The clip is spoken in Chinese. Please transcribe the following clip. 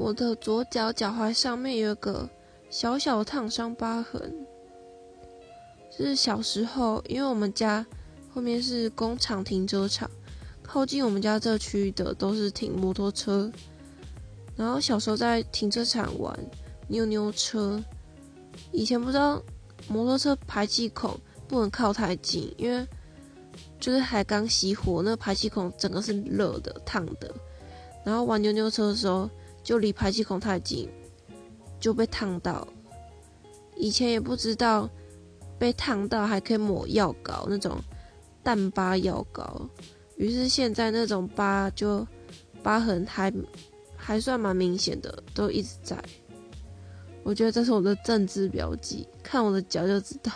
我的左脚脚踝上面有一个小小的烫伤疤痕，是小时候，因为我们家后面是工厂停车场，靠近我们家这区域的都是停摩托车，然后小时候在停车场玩扭扭车，以前不知道摩托车排气孔不能靠太近，因为就是还刚熄火，那排气孔整个是热的、烫的，然后玩扭扭车的时候。就离排气孔太近，就被烫到。以前也不知道被烫到还可以抹药膏，那种淡疤药膏。于是现在那种疤就疤痕还还算蛮明显的，都一直在。我觉得这是我的政治标记，看我的脚就知道。